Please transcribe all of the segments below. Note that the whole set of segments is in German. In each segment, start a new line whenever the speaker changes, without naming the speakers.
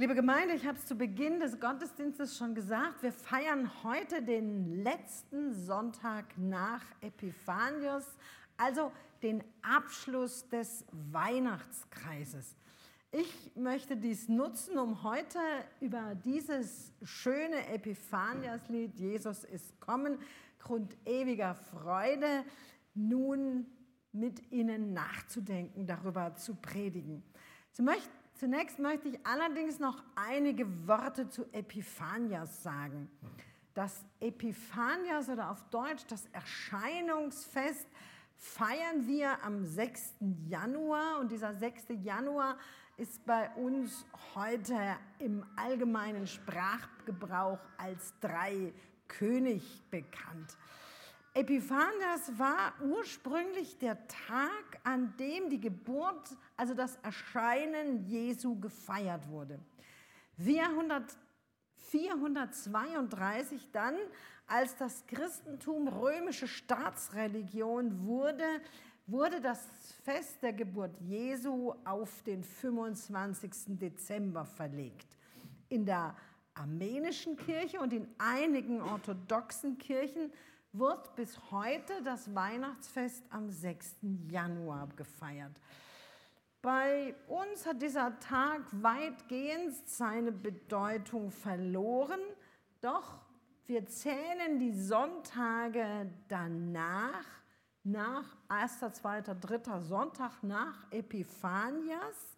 Liebe Gemeinde, ich habe es zu Beginn des Gottesdienstes schon gesagt, wir feiern heute den letzten Sonntag nach Epiphanius, also den Abschluss des Weihnachtskreises. Ich möchte dies nutzen, um heute über dieses schöne Epiphanias-Lied Jesus ist kommen, Grund ewiger Freude, nun mit Ihnen nachzudenken, darüber zu predigen. Zunächst möchte ich allerdings noch einige Worte zu Epiphanias sagen. Das Epiphanias oder auf Deutsch das Erscheinungsfest feiern wir am 6. Januar und dieser 6. Januar ist bei uns heute im allgemeinen Sprachgebrauch als drei König bekannt. Epiphanias war ursprünglich der Tag, an dem die Geburt, also das Erscheinen Jesu gefeiert wurde. 432 dann, als das Christentum römische Staatsreligion wurde, wurde das Fest der Geburt Jesu auf den 25. Dezember verlegt. In der armenischen Kirche und in einigen orthodoxen Kirchen wird bis heute das Weihnachtsfest am 6. Januar gefeiert. Bei uns hat dieser Tag weitgehend seine Bedeutung verloren, doch wir zählen die Sonntage danach, nach 1., 2., 3. Sonntag nach Epiphanias,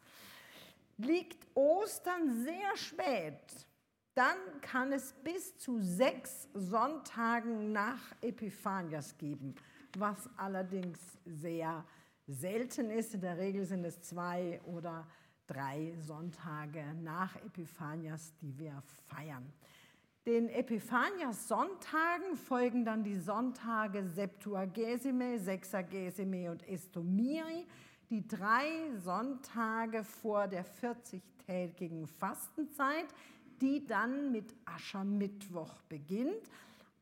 liegt Ostern sehr spät dann kann es bis zu sechs Sonntagen nach Epiphanias geben, was allerdings sehr selten ist. In der Regel sind es zwei oder drei Sonntage nach Epiphanias, die wir feiern. Den Epiphanias-Sonntagen folgen dann die Sonntage Septuagesime, Sexagesime und Estomiri, die drei Sonntage vor der 40-tägigen Fastenzeit, die dann mit Aschermittwoch beginnt.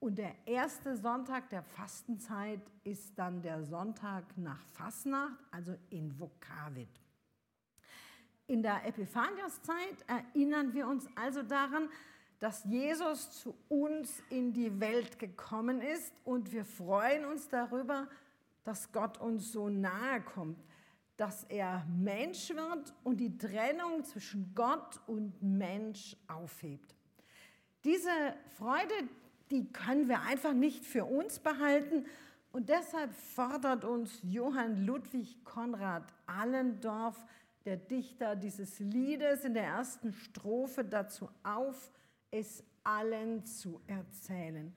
Und der erste Sonntag der Fastenzeit ist dann der Sonntag nach Fasnacht, also in Vokavit. In der Epiphaniaszeit erinnern wir uns also daran, dass Jesus zu uns in die Welt gekommen ist und wir freuen uns darüber, dass Gott uns so nahe kommt dass er Mensch wird und die Trennung zwischen Gott und Mensch aufhebt. Diese Freude, die können wir einfach nicht für uns behalten und deshalb fordert uns Johann Ludwig Konrad Allendorf, der Dichter dieses Liedes, in der ersten Strophe dazu auf, es allen zu erzählen.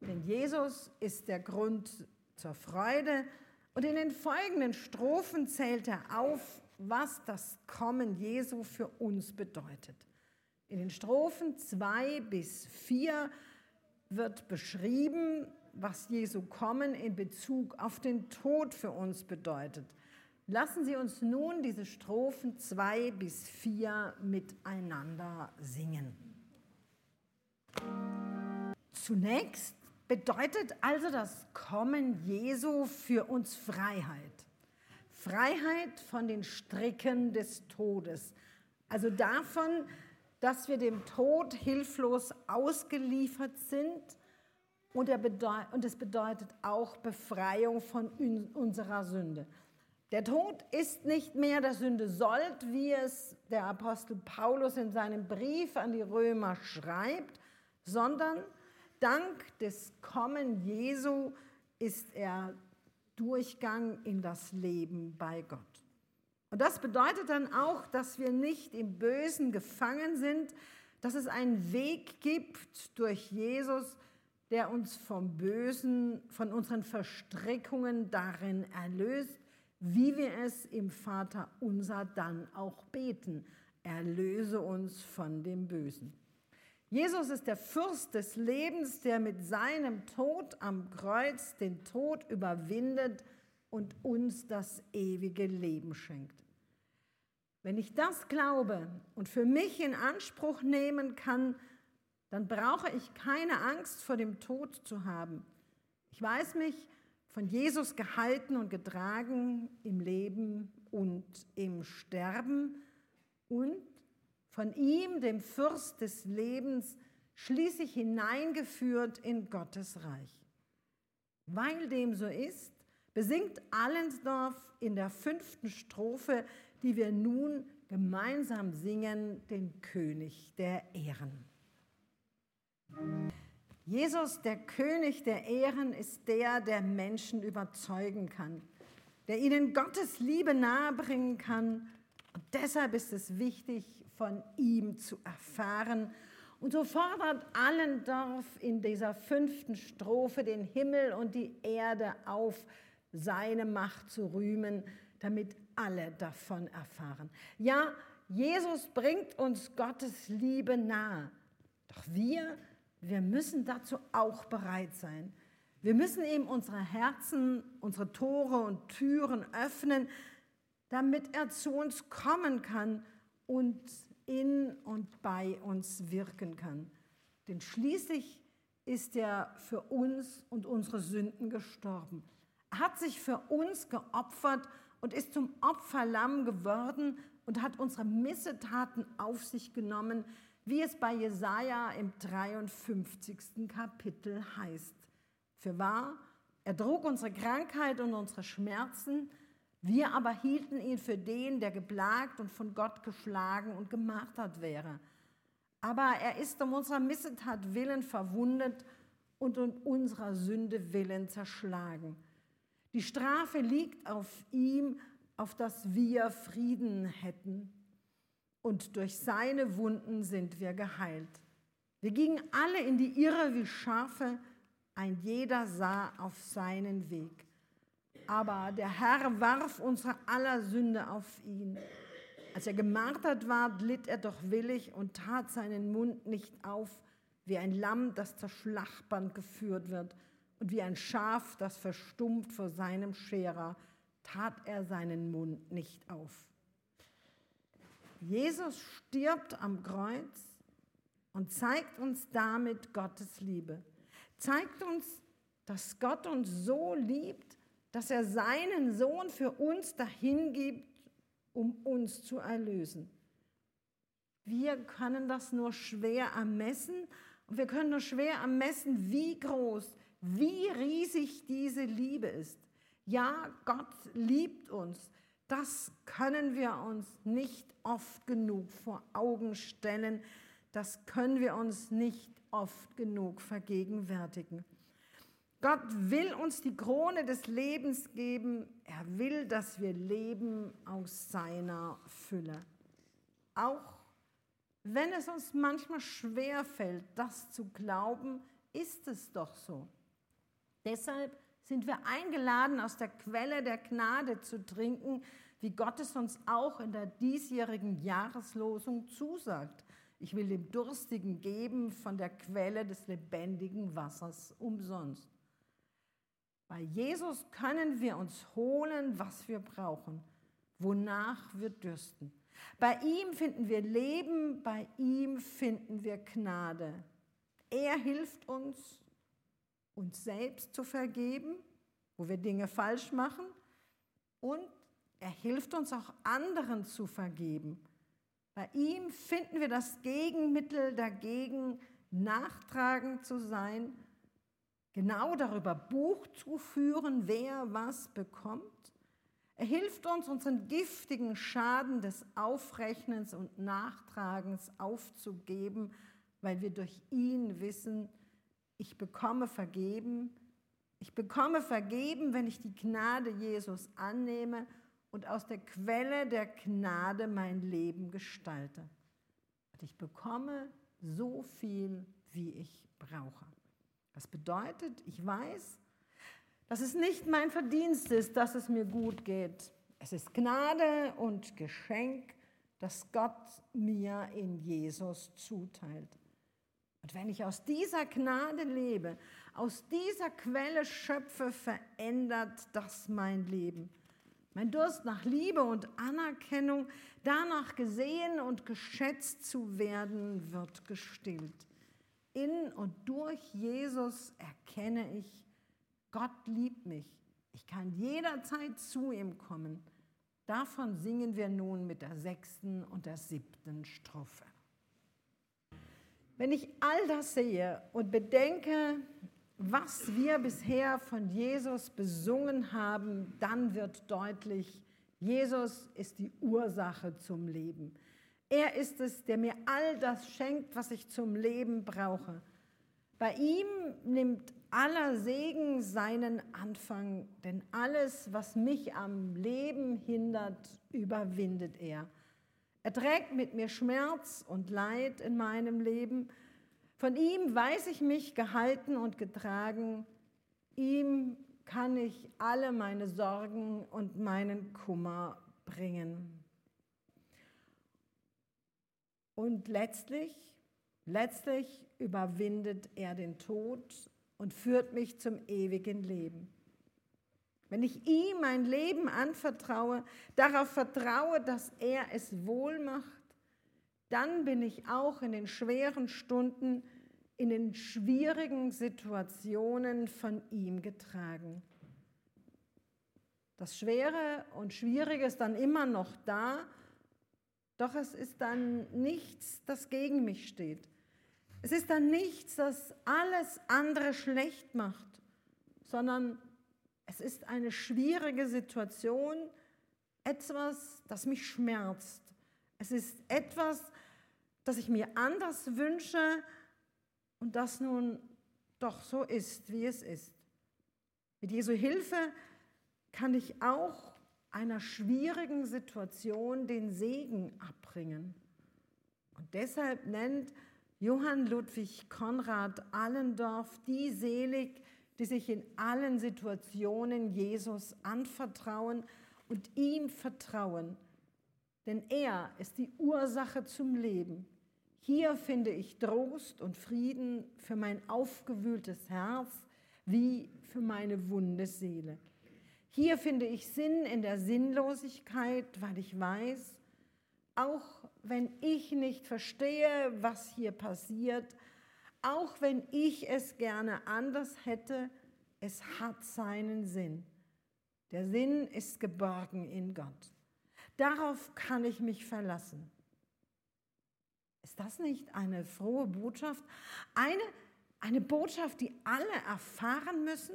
Denn Jesus ist der Grund zur Freude und in den folgenden Strophen zählt er auf, was das Kommen Jesu für uns bedeutet. In den Strophen 2 bis 4 wird beschrieben, was Jesu Kommen in Bezug auf den Tod für uns bedeutet. Lassen Sie uns nun diese Strophen 2 bis 4 miteinander singen. Zunächst bedeutet also das Kommen Jesu für uns Freiheit. Freiheit von den Stricken des Todes. Also davon, dass wir dem Tod hilflos ausgeliefert sind. Und, es bedeutet auch Befreiung von unserer Sünde. Der Tod ist nicht mehr der Sünde sollt, wie es der Apostel Paulus in seinem Brief an die Römer schreibt, sondern Dank des Kommen Jesu ist er Durchgang in das Leben bei Gott. Und das bedeutet dann auch, dass wir nicht im Bösen gefangen sind, dass es einen Weg gibt durch Jesus, der uns vom Bösen, von unseren Verstrickungen darin erlöst, wie wir es im Vater unser dann auch beten. Erlöse uns von dem Bösen. Jesus ist der Fürst des Lebens, der mit seinem Tod am Kreuz den Tod überwindet und uns das ewige Leben schenkt. Wenn ich das glaube und für mich in Anspruch nehmen kann, dann brauche ich keine Angst vor dem Tod zu haben. Ich weiß mich von Jesus gehalten und getragen im Leben und im Sterben und von ihm, dem Fürst des Lebens, schließlich hineingeführt in Gottes Reich. Weil dem so ist, besingt Allensdorf in der fünften Strophe, die wir nun gemeinsam singen, den König der Ehren. Jesus, der König der Ehren, ist der, der Menschen überzeugen kann, der ihnen Gottes Liebe nahebringen kann. Und deshalb ist es wichtig, von ihm zu erfahren. Und so fordert Allendorf in dieser fünften Strophe den Himmel und die Erde auf, seine Macht zu rühmen, damit alle davon erfahren. Ja, Jesus bringt uns Gottes Liebe nahe. Doch wir wir müssen dazu auch bereit sein. Wir müssen ihm unsere Herzen, unsere Tore und Türen öffnen, damit er zu uns kommen kann und in und bei uns wirken kann. Denn schließlich ist er für uns und unsere Sünden gestorben. Er hat sich für uns geopfert und ist zum Opferlamm geworden und hat unsere Missetaten auf sich genommen, wie es bei Jesaja im 53. Kapitel heißt. Für wahr, er trug unsere Krankheit und unsere Schmerzen, wir aber hielten ihn für den, der geplagt und von Gott geschlagen und gemartert wäre. Aber er ist um unserer Missetat willen verwundet und um unserer Sünde willen zerschlagen. Die Strafe liegt auf ihm, auf dass wir Frieden hätten und durch seine Wunden sind wir geheilt. Wir gingen alle in die Irre wie Schafe, ein jeder sah auf seinen Weg. Aber der Herr warf unsere aller Sünde auf ihn. Als er gemartert war, litt er doch willig und tat seinen Mund nicht auf, wie ein Lamm, das zur Schlachtband geführt wird, und wie ein Schaf, das verstummt vor seinem Scherer, tat er seinen Mund nicht auf. Jesus stirbt am Kreuz und zeigt uns damit Gottes Liebe. Zeigt uns, dass Gott uns so liebt, dass er seinen Sohn für uns dahingibt, um uns zu erlösen. Wir können das nur schwer ermessen und wir können nur schwer ermessen, wie groß, wie riesig diese Liebe ist. Ja, Gott liebt uns. Das können wir uns nicht oft genug vor Augen stellen. Das können wir uns nicht oft genug vergegenwärtigen. Gott will uns die Krone des Lebens geben. Er will, dass wir leben aus seiner Fülle. Auch wenn es uns manchmal schwer fällt, das zu glauben, ist es doch so. Deshalb sind wir eingeladen, aus der Quelle der Gnade zu trinken, wie Gott es uns auch in der diesjährigen Jahreslosung zusagt. Ich will dem Durstigen geben von der Quelle des lebendigen Wassers umsonst. Bei Jesus können wir uns holen, was wir brauchen, wonach wir dürsten. Bei ihm finden wir Leben, bei ihm finden wir Gnade. Er hilft uns, uns selbst zu vergeben, wo wir Dinge falsch machen und er hilft uns auch anderen zu vergeben. Bei ihm finden wir das Gegenmittel dagegen, nachtragend zu sein, genau darüber Buch zu führen, wer was bekommt. Er hilft uns, unseren giftigen Schaden des Aufrechnens und Nachtragens aufzugeben, weil wir durch ihn wissen, ich bekomme vergeben. Ich bekomme vergeben, wenn ich die Gnade Jesus annehme und aus der Quelle der Gnade mein Leben gestalte. Und ich bekomme so viel, wie ich brauche. Das bedeutet, ich weiß, dass es nicht mein Verdienst ist, dass es mir gut geht. Es ist Gnade und Geschenk, das Gott mir in Jesus zuteilt. Und wenn ich aus dieser Gnade lebe, aus dieser Quelle schöpfe, verändert das mein Leben. Mein Durst nach Liebe und Anerkennung, danach gesehen und geschätzt zu werden, wird gestillt. In und durch Jesus erkenne ich, Gott liebt mich. Ich kann jederzeit zu ihm kommen. Davon singen wir nun mit der sechsten und der siebten Strophe. Wenn ich all das sehe und bedenke, was wir bisher von Jesus besungen haben, dann wird deutlich, Jesus ist die Ursache zum Leben. Er ist es, der mir all das schenkt, was ich zum Leben brauche. Bei ihm nimmt aller Segen seinen Anfang, denn alles, was mich am Leben hindert, überwindet er. Er trägt mit mir Schmerz und Leid in meinem Leben. Von ihm weiß ich mich gehalten und getragen. Ihm kann ich alle meine Sorgen und meinen Kummer bringen. Und letztlich, letztlich überwindet er den Tod und führt mich zum ewigen Leben. Wenn ich ihm mein Leben anvertraue, darauf vertraue, dass er es wohl macht, dann bin ich auch in den schweren Stunden, in den schwierigen Situationen von ihm getragen. Das Schwere und Schwierige ist dann immer noch da, doch es ist dann nichts, das gegen mich steht. Es ist dann nichts, das alles andere schlecht macht, sondern es ist eine schwierige Situation, etwas, das mich schmerzt. Es ist etwas, das ich mir anders wünsche und das nun doch so ist, wie es ist. Mit Jesu Hilfe kann ich auch einer schwierigen Situation den Segen abbringen. Und deshalb nennt Johann Ludwig Konrad Allendorf die selig, die sich in allen Situationen Jesus anvertrauen und ihm vertrauen. Denn er ist die Ursache zum Leben. Hier finde ich Trost und Frieden für mein aufgewühltes Herz wie für meine wunde Seele. Hier finde ich Sinn in der Sinnlosigkeit, weil ich weiß, auch wenn ich nicht verstehe, was hier passiert, auch wenn ich es gerne anders hätte, es hat seinen Sinn. Der Sinn ist geborgen in Gott. Darauf kann ich mich verlassen. Ist das nicht eine frohe Botschaft? Eine, eine Botschaft, die alle erfahren müssen?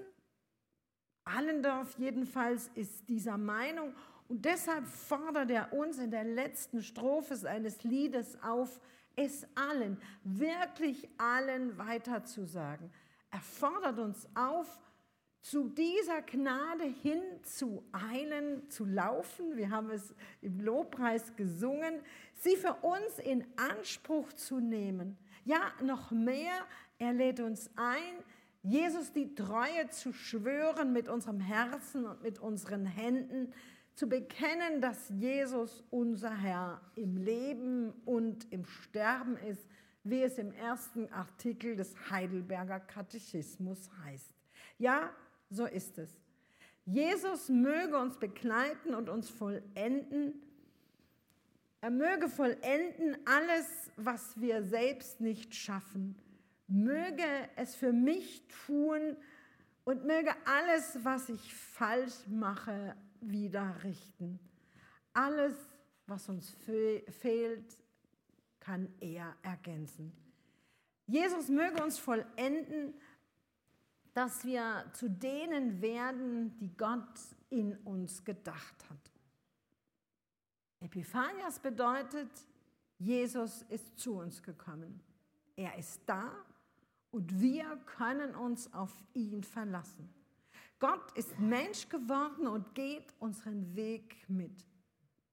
Allendorf jedenfalls ist dieser Meinung und deshalb fordert er uns in der letzten Strophe seines Liedes auf, es allen, wirklich allen weiterzusagen. Er fordert uns auf, zu dieser Gnade hin zu eilen, zu laufen. Wir haben es im Lobpreis gesungen, sie für uns in Anspruch zu nehmen. Ja, noch mehr, er lädt uns ein, Jesus die Treue zu schwören mit unserem Herzen und mit unseren Händen, zu bekennen, dass Jesus unser Herr im Leben und im Sterben ist, wie es im ersten Artikel des Heidelberger Katechismus heißt. Ja, so ist es. Jesus möge uns begleiten und uns vollenden. Er möge vollenden alles, was wir selbst nicht schaffen möge es für mich tun und möge alles, was ich falsch mache, wieder richten. Alles, was uns fe fehlt, kann er ergänzen. Jesus möge uns vollenden, dass wir zu denen werden, die Gott in uns gedacht hat. Epiphanias bedeutet, Jesus ist zu uns gekommen. Er ist da und wir können uns auf ihn verlassen. Gott ist Mensch geworden und geht unseren Weg mit.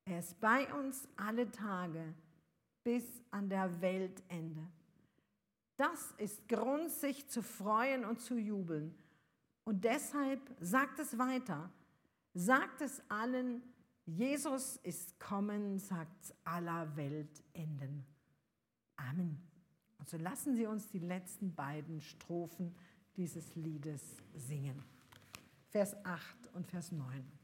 Er ist bei uns alle Tage bis an der Weltende. Das ist Grund, sich zu freuen und zu jubeln. Und deshalb sagt es weiter, sagt es allen, Jesus ist kommen, sagt aller Weltenden. Amen. Also lassen Sie uns die letzten beiden Strophen dieses Liedes singen. Vers 8 und Vers 9.